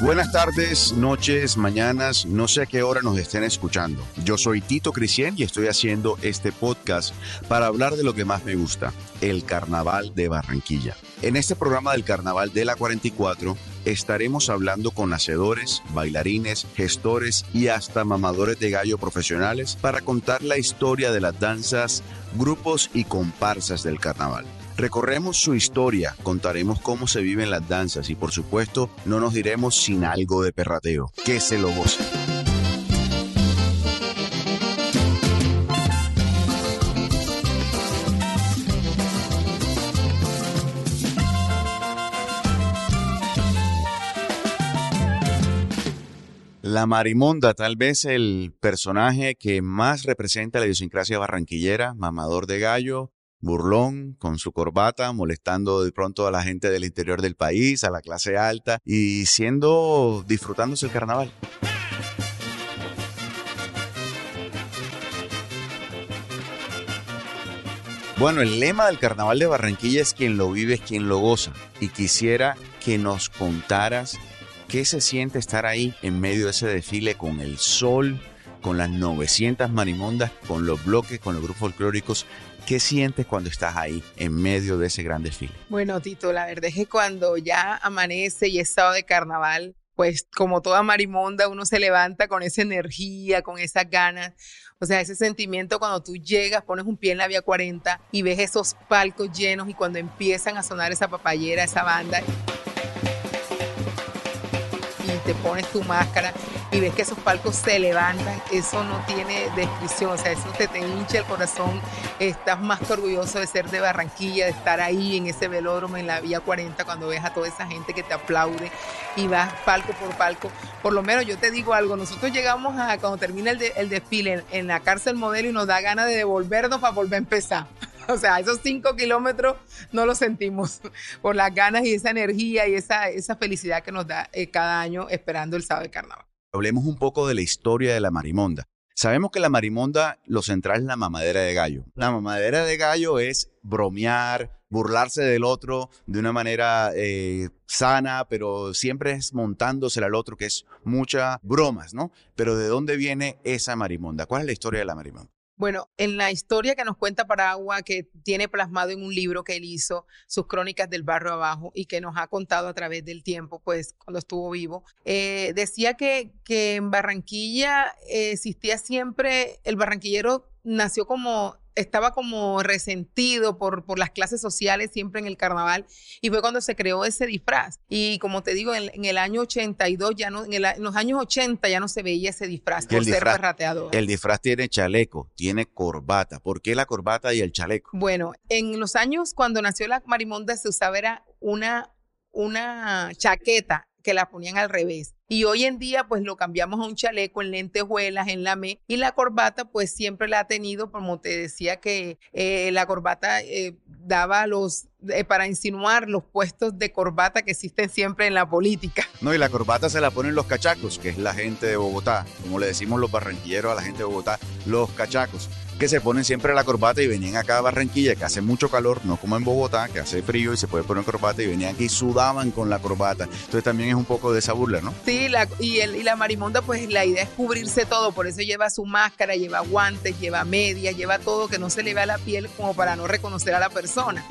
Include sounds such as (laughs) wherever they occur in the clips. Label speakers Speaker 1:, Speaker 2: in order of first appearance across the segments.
Speaker 1: Buenas tardes, noches, mañanas, no sé a qué hora nos estén escuchando. Yo soy Tito Cristian y estoy haciendo este podcast para hablar de lo que más me gusta, el Carnaval de Barranquilla. En este programa del Carnaval de la 44 estaremos hablando con hacedores, bailarines, gestores y hasta mamadores de gallo profesionales para contar la historia de las danzas, grupos y comparsas del carnaval. Recorremos su historia, contaremos cómo se viven las danzas y por supuesto no nos diremos sin algo de perrateo. Que se lo goce. La Marimonda, tal vez el personaje que más representa la idiosincrasia barranquillera, mamador de gallo, burlón, con su corbata, molestando de pronto a la gente del interior del país, a la clase alta y siendo, disfrutándose el carnaval. Bueno, el lema del Carnaval de Barranquilla es quien lo vive es quien lo goza. Y quisiera que nos contaras qué se siente estar ahí en medio de ese desfile con el sol, con las 900 marimondas, con los bloques, con los grupos folclóricos. ¿Qué sientes cuando estás ahí en medio de ese gran desfile?
Speaker 2: Bueno, Tito, la verdad es que cuando ya amanece y es sábado de carnaval, pues como toda marimonda, uno se levanta con esa energía, con esas ganas. O sea, ese sentimiento cuando tú llegas, pones un pie en la vía 40 y ves esos palcos llenos y cuando empiezan a sonar esa papayera, esa banda y te pones tu máscara y ves que esos palcos se levantan, eso no tiene descripción, o sea, eso te, te hincha el corazón, estás más que orgulloso de ser de Barranquilla, de estar ahí en ese velódromo en la Vía 40 cuando ves a toda esa gente que te aplaude y vas palco por palco. Por lo menos yo te digo algo, nosotros llegamos a cuando termina el, el desfile en, en la cárcel modelo y nos da ganas de devolvernos para volver a empezar. (laughs) O sea, esos cinco kilómetros no los sentimos por las ganas y esa energía y esa, esa felicidad que nos da eh, cada año esperando el sábado de carnaval.
Speaker 1: Hablemos un poco de la historia de la marimonda. Sabemos que la marimonda, lo central es la mamadera de gallo. La mamadera de gallo es bromear, burlarse del otro de una manera eh, sana, pero siempre es montándose al otro, que es muchas bromas, ¿no? Pero ¿de dónde viene esa marimonda? ¿Cuál es la historia de la marimonda?
Speaker 2: Bueno, en la historia que nos cuenta Paragua, que tiene plasmado en un libro que él hizo, sus crónicas del barrio abajo, y que nos ha contado a través del tiempo, pues cuando estuvo vivo, eh, decía que, que en Barranquilla eh, existía siempre, el barranquillero nació como estaba como resentido por, por las clases sociales siempre en el carnaval y fue cuando se creó ese disfraz. Y como te digo, en, en el año 82, ya no, en, el, en, los años 80 ya no se veía ese disfraz por
Speaker 1: el
Speaker 2: ser
Speaker 1: disfraz,
Speaker 2: perrateador.
Speaker 1: El disfraz tiene chaleco, tiene corbata. ¿Por qué la corbata y el chaleco?
Speaker 2: Bueno, en los años cuando nació la marimonda se usaba era una, una chaqueta que la ponían al revés. Y hoy en día, pues lo cambiamos a un chaleco en lentejuelas, en la me, y la corbata, pues siempre la ha tenido, como te decía, que eh, la corbata eh, daba los, eh, para insinuar los puestos de corbata que existen siempre en la política.
Speaker 1: No, y la corbata se la ponen los cachacos, que es la gente de Bogotá, como le decimos los barranquilleros a la gente de Bogotá, los cachacos que se ponen siempre la corbata y venían acá a Barranquilla, que hace mucho calor, no como en Bogotá, que hace frío y se puede poner corbata, y venían aquí y sudaban con la corbata. Entonces también es un poco de esa burla, ¿no?
Speaker 2: Sí, y, el, y la marimonda, pues la idea es cubrirse todo, por eso lleva su máscara, lleva guantes, lleva medias, lleva todo que no se le vea la piel como para no reconocer a la persona.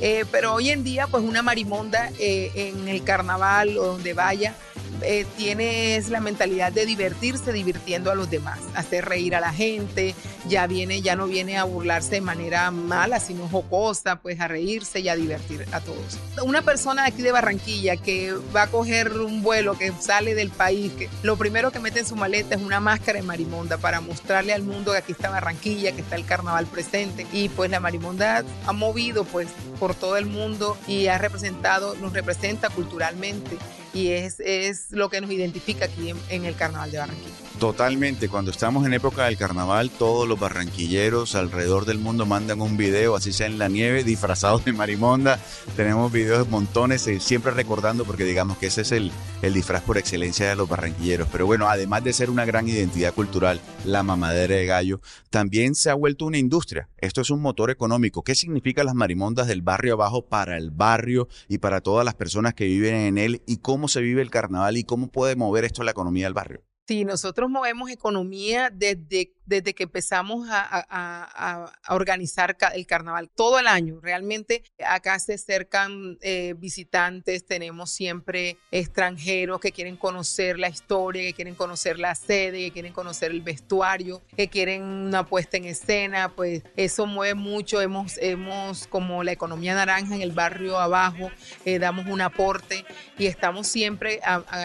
Speaker 2: Eh, pero hoy en día, pues una marimonda eh, en el carnaval o donde vaya, eh, tienes la mentalidad de divertirse divirtiendo a los demás, hacer reír a la gente, ya viene, ya no viene a burlarse de manera mala, sino jocosa, pues a reírse y a divertir a todos. Una persona de aquí de Barranquilla que va a coger un vuelo, que sale del país, que lo primero que mete en su maleta es una máscara de marimonda para mostrarle al mundo que aquí está Barranquilla, que está el carnaval presente. Y pues la marimonda ha movido pues por todo el mundo y ha representado, nos representa culturalmente y es, es lo que nos identifica aquí en, el Carnaval de Barranquilla.
Speaker 1: Totalmente, cuando estamos en época del carnaval, todos los barranquilleros alrededor del mundo mandan un video, así sea en la nieve, (laughs) disfrazados de marimonda. Tenemos videos montones, eh, siempre recordando, porque digamos que ese es el, el disfraz por excelencia de los barranquilleros. Pero bueno, además de ser una gran identidad cultural, la mamadera de gallo, también se ha vuelto una industria. Esto es un motor económico. ¿Qué significa las marimondas del barrio abajo para el barrio y para todas las personas que viven en él? ¿Y cómo se vive el carnaval y cómo puede mover esto la economía del barrio?
Speaker 2: Sí, nosotros movemos economía desde, desde que empezamos a, organizar el carnaval todo el año. Realmente acá se acercan eh, visitantes, tenemos siempre extranjeros que quieren conocer la historia, que quieren conocer la sede, que quieren conocer el vestuario, que quieren una puesta en escena, pues eso mueve mucho. Hemos, hemos como la economía naranja en el barrio abajo, eh, damos un aporte y estamos siempre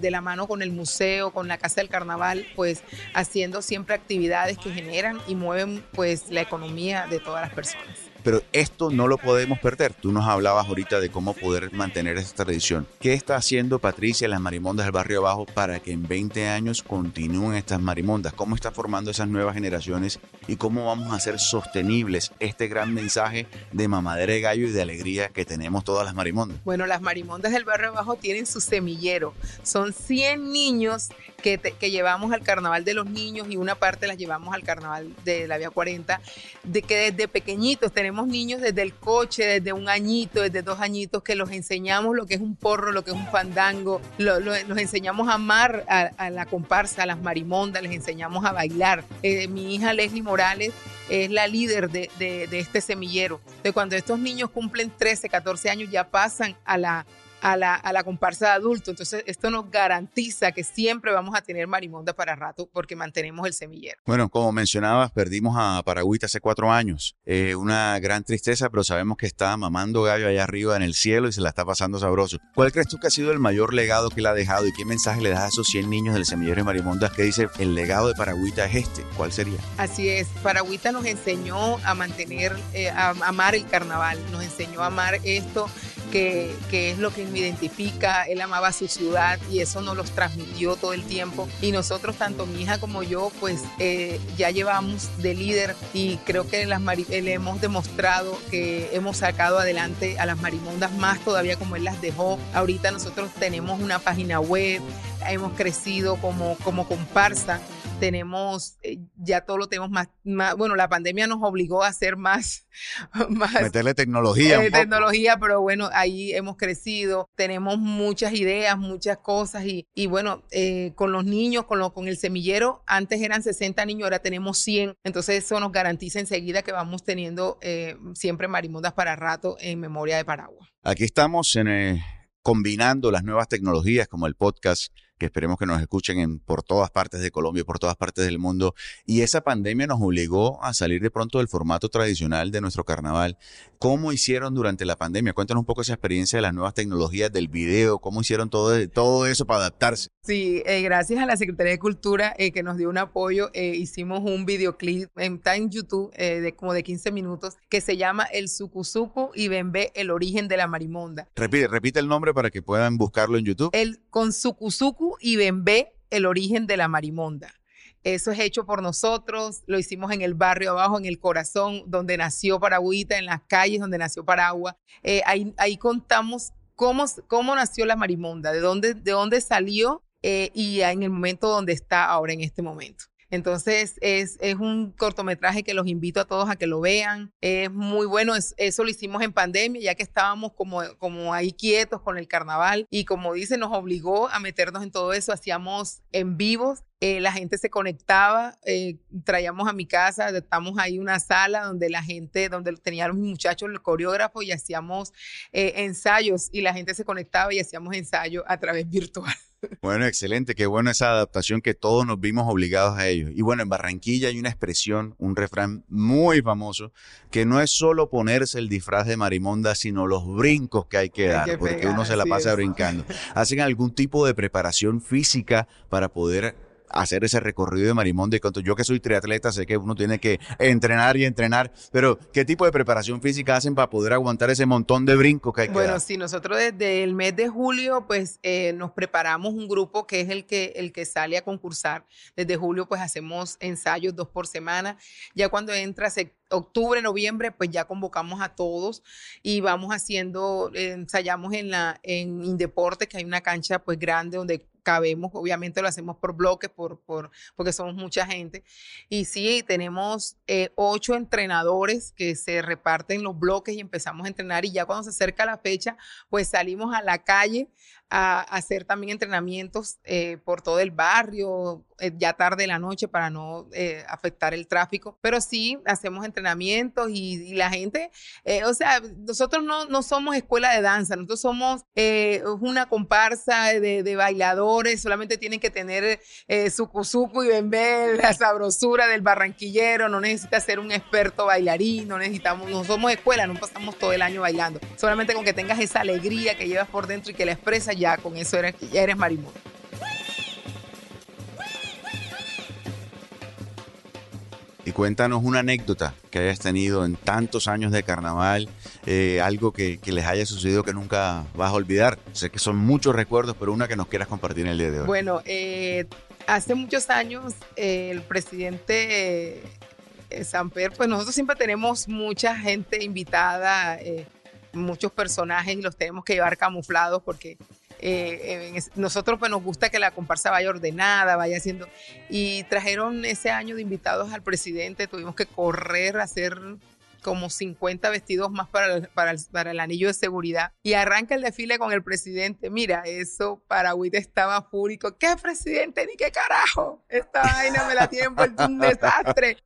Speaker 2: de la mano con el museo, con la Casa del Carnaval carnaval, pues haciendo siempre actividades que generan y mueven pues la economía de todas las personas.
Speaker 1: Pero esto no lo podemos perder. Tú nos hablabas ahorita de cómo poder mantener esta tradición. ¿Qué está haciendo Patricia las marimondas del barrio abajo para que en 20 años continúen estas marimondas? ¿Cómo está formando esas nuevas generaciones y cómo vamos a hacer sostenibles este gran mensaje de mamadera de gallo y de alegría que tenemos todas las marimondas?
Speaker 2: Bueno, las marimondas del barrio abajo tienen su semillero. Son 100 niños que, que llevamos al carnaval de los niños y una parte las llevamos al carnaval de la Vía 40, de que desde pequeñitos tenemos tenemos niños desde el coche, desde un añito, desde dos añitos, que los enseñamos lo que es un porro, lo que es un fandango, los enseñamos a amar a, la comparsa, a las marimondas, les enseñamos a bailar. Eh, mi hija Leslie Morales es la líder de, de, de este semillero. De cuando estos niños cumplen 13, 14 años, ya pasan a la a la, a la comparsa de adultos. Entonces, esto nos garantiza que siempre vamos a tener marimonda para rato porque mantenemos el semillero.
Speaker 1: Bueno, como mencionabas, perdimos a Paragüita hace cuatro años. Eh, una gran tristeza, pero sabemos que está mamando gallo allá arriba en el cielo y se la está pasando sabroso. ¿Cuál crees tú que ha sido el mayor legado que le ha dejado y qué mensaje le das a esos 100 niños del semillero de marimondas que dice el legado de Paragüita es este? ¿Cuál sería?
Speaker 2: Así es, Paragüita nos enseñó a mantener, eh, a amar el carnaval, nos enseñó a amar esto que, que, es lo que me identifica. Él amaba su ciudad y eso nos los transmitió todo el tiempo. Y nosotros, tanto mi hija como yo, pues eh, ya llevamos de líder y creo que las le hemos demostrado que hemos sacado adelante a las marimondas más todavía como él las dejó. Ahorita nosotros tenemos una página web, hemos crecido como, como comparsa tenemos, eh, ya todo lo tenemos más, bueno, la pandemia nos obligó a hacer más, (laughs)
Speaker 1: más meterle tecnología.
Speaker 2: Eh, tecnología, pero bueno, ahí hemos crecido, tenemos muchas ideas, muchas cosas y, y bueno, eh, con los niños, con, lo, con el semillero, antes eran 60 niños, ahora tenemos 100, entonces eso nos garantiza enseguida que vamos teniendo siempre marimondas para rato en memoria de Paraguay.
Speaker 1: Aquí estamos en, combinando las nuevas tecnologías como el podcast que esperemos que nos escuchen en, por todas partes de Colombia por todas partes del mundo. Y esa pandemia nos obligó a salir de pronto del formato tradicional de nuestro carnaval. ¿Cómo hicieron durante la pandemia? Cuéntanos un poco esa experiencia de las nuevas tecnologías del video, cómo hicieron todo, todo eso para adaptarse.
Speaker 2: Sí, eh, gracias a la Secretaría de Cultura eh, que nos dio un apoyo, eh, hicimos un videoclip, está en YouTube de como de 15 minutos, que se llama El Sucuzucu y Bembe, el origen de la marimonda.
Speaker 1: Repite, repite el nombre para que puedan buscarlo en YouTube.
Speaker 2: El con Sucuzucu y Bembé, el origen de la marimonda. Eso es hecho por nosotros, lo hicimos en el barrio abajo, en el corazón, donde nació Paragüita, en las calles donde nació Paragua. Eh, ahí, ahí, contamos cómo, cómo nació la marimonda, de dónde, de dónde salió eh, y en el momento donde está ahora en este momento. Entonces es, es, un cortometraje que los invito a todos a que lo vean. Es muy bueno, eso lo hicimos en pandemia, ya que estábamos como, como ahí quietos con el carnaval y como dice, nos obligó a meternos en todo eso. Hacíamos en vivos eh, la gente se conectaba, eh, traíamos a mi casa, estamos ahí una sala donde la gente, donde tenían los muchachos, el coreógrafo y hacíamos eh, ensayos y la gente se conectaba y hacíamos ensayos a través virtual. (laughs)
Speaker 1: Bueno, excelente, qué bueno esa adaptación que todos nos vimos obligados a ello. Y bueno, en Barranquilla hay una expresión, un refrán muy famoso, que no es solo ponerse el disfraz de marimonda, sino los brincos que hay que dar, porque uno se la pasa brincando. ¿Hacen algún tipo de preparación física para poder hacer ese recorrido de Marimonda y cuanto yo que soy triatleta sé que uno tiene que entrenar y entrenar, pero ¿qué tipo de preparación física hacen para poder aguantar ese montón de brincos que hay que
Speaker 2: Bueno, sí, nosotros desde el mes de julio pues eh, nos preparamos un grupo que es el que, el que sale a concursar. Desde julio pues hacemos ensayos dos por semana. Ya cuando entra octubre, noviembre, pues ya convocamos a todos y vamos haciendo, ensayamos en la en Indeporte, que hay una cancha pues grande donde cabemos, obviamente lo hacemos por bloques, por, por, porque somos mucha gente. Y sí, tenemos eh, ocho entrenadores que se reparten los bloques y empezamos a entrenar y ya cuando se acerca la fecha, pues salimos a la calle a, hacer también entrenamientos eh, por todo el barrio, eh, ya tarde de la noche para no afectar el tráfico, pero sí hacemos entrenamientos y, la gente, o sea, nosotros no, no somos escuela de danza, nosotros somos una comparsa de, bailadores solamente tienen que tener eh, su cuzuco y bembé, la sabrosura del barranquillero, no necesita ser un experto bailarín, no necesitamos, no somos escuela, no pasamos todo el año bailando. Solamente con que tengas esa alegría que llevas por dentro y que la expresas, ya con eso eres, ya eres marimón.
Speaker 1: Cuéntanos una anécdota que hayas tenido en tantos años de carnaval, eh, algo que, les haya sucedido que nunca vas a olvidar. Sé que son muchos recuerdos, pero una que nos quieras compartir en el día de hoy.
Speaker 2: Bueno, eh, hace muchos años eh, el presidente Samper, pues nosotros siempre tenemos mucha gente invitada, muchos personajes y los tenemos que llevar camuflados porque eh, nosotros pues nos gusta que la comparsa vaya ordenada, vaya haciendo. Y trajeron ese año de invitados al presidente, tuvimos que correr a hacer como 50 vestidos más para el, para, el anillo de seguridad. Y arranca el desfile con el presidente. Mira, eso para Paraguay estaba fúrico. ¿Qué presidente? Ni qué carajo. Esta vaina me la tienen por un desastre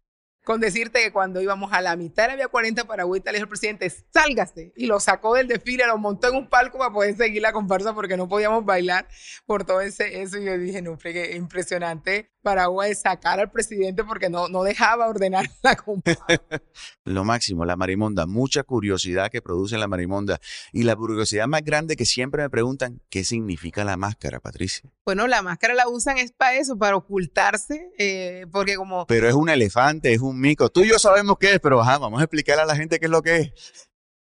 Speaker 2: con decirte que cuando íbamos a la mitad había 40 paragüitas, le dijo el presidente, sálgase. Y lo sacó del desfile, lo montó en un palco para poder seguir la comparsa porque no podíamos bailar por todo ese, eso. Y yo dije, no, fregué, impresionante Paraguay sacar al presidente porque no, no dejaba ordenar (laughs) la comparsa. (laughs)
Speaker 1: lo máximo, la marimonda, mucha curiosidad que produce la marimonda. Y la curiosidad más grande que siempre me preguntan, ¿qué significa la máscara, Patricia?
Speaker 2: Bueno, la máscara la usan es para eso, para ocultarse, eh, porque como...
Speaker 1: Pero es un elefante, es un mico. Tú y yo sabemos qué es, pero vamos a explicarle a la gente qué es lo que es.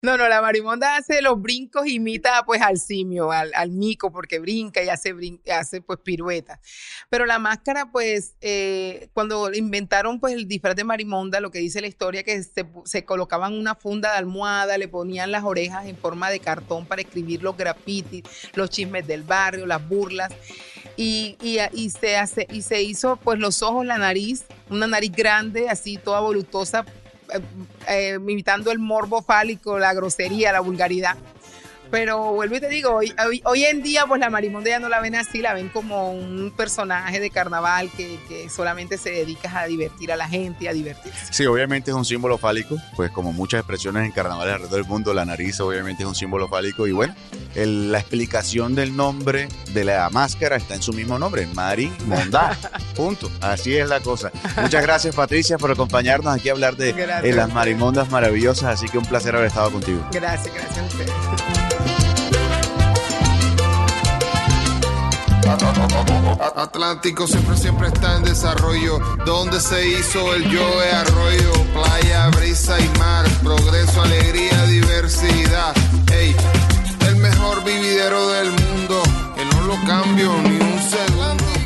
Speaker 2: No, no, la marimonda hace los brincos, imita pues al simio, al, mico, porque brinca y hace, hace pues piruetas. Pero la máscara, pues, eh, cuando inventaron pues el disfraz de marimonda, lo que dice la historia, que se, se, colocaban una funda de almohada, le ponían las orejas en forma de cartón para escribir los grafitis, los chismes del barrio, las burlas. Y, y, y, se hace, y se hizo pues los ojos, la nariz, una nariz grande, así toda voluptuosa, eh, eh, imitando el morbo fálico, la grosería, la vulgaridad. Pero vuelvo y te digo, hoy, hoy, en día pues la marimonda ya no la ven así, la ven como un personaje de carnaval que, que, solamente se dedica a divertir a la gente y a divertirse.
Speaker 1: Sí, obviamente es un símbolo fálico, pues como muchas expresiones en carnaval alrededor del mundo, la nariz obviamente es un símbolo fálico y bueno, la explicación del nombre de la máscara está en su mismo nombre, Marimonda, (laughs) punto, así es la cosa. Muchas gracias Patricia por acompañarnos aquí a hablar de, de las marimondas maravillosas, así que un placer haber estado contigo.
Speaker 2: Gracias, gracias a ustedes.
Speaker 3: Atlántico siempre, siempre está en desarrollo. Donde se hizo el Joe Arroyo, playa, brisa y mar, progreso, alegría, diversidad. Hey, el mejor vividero del mundo, que no lo cambio ni un segundo.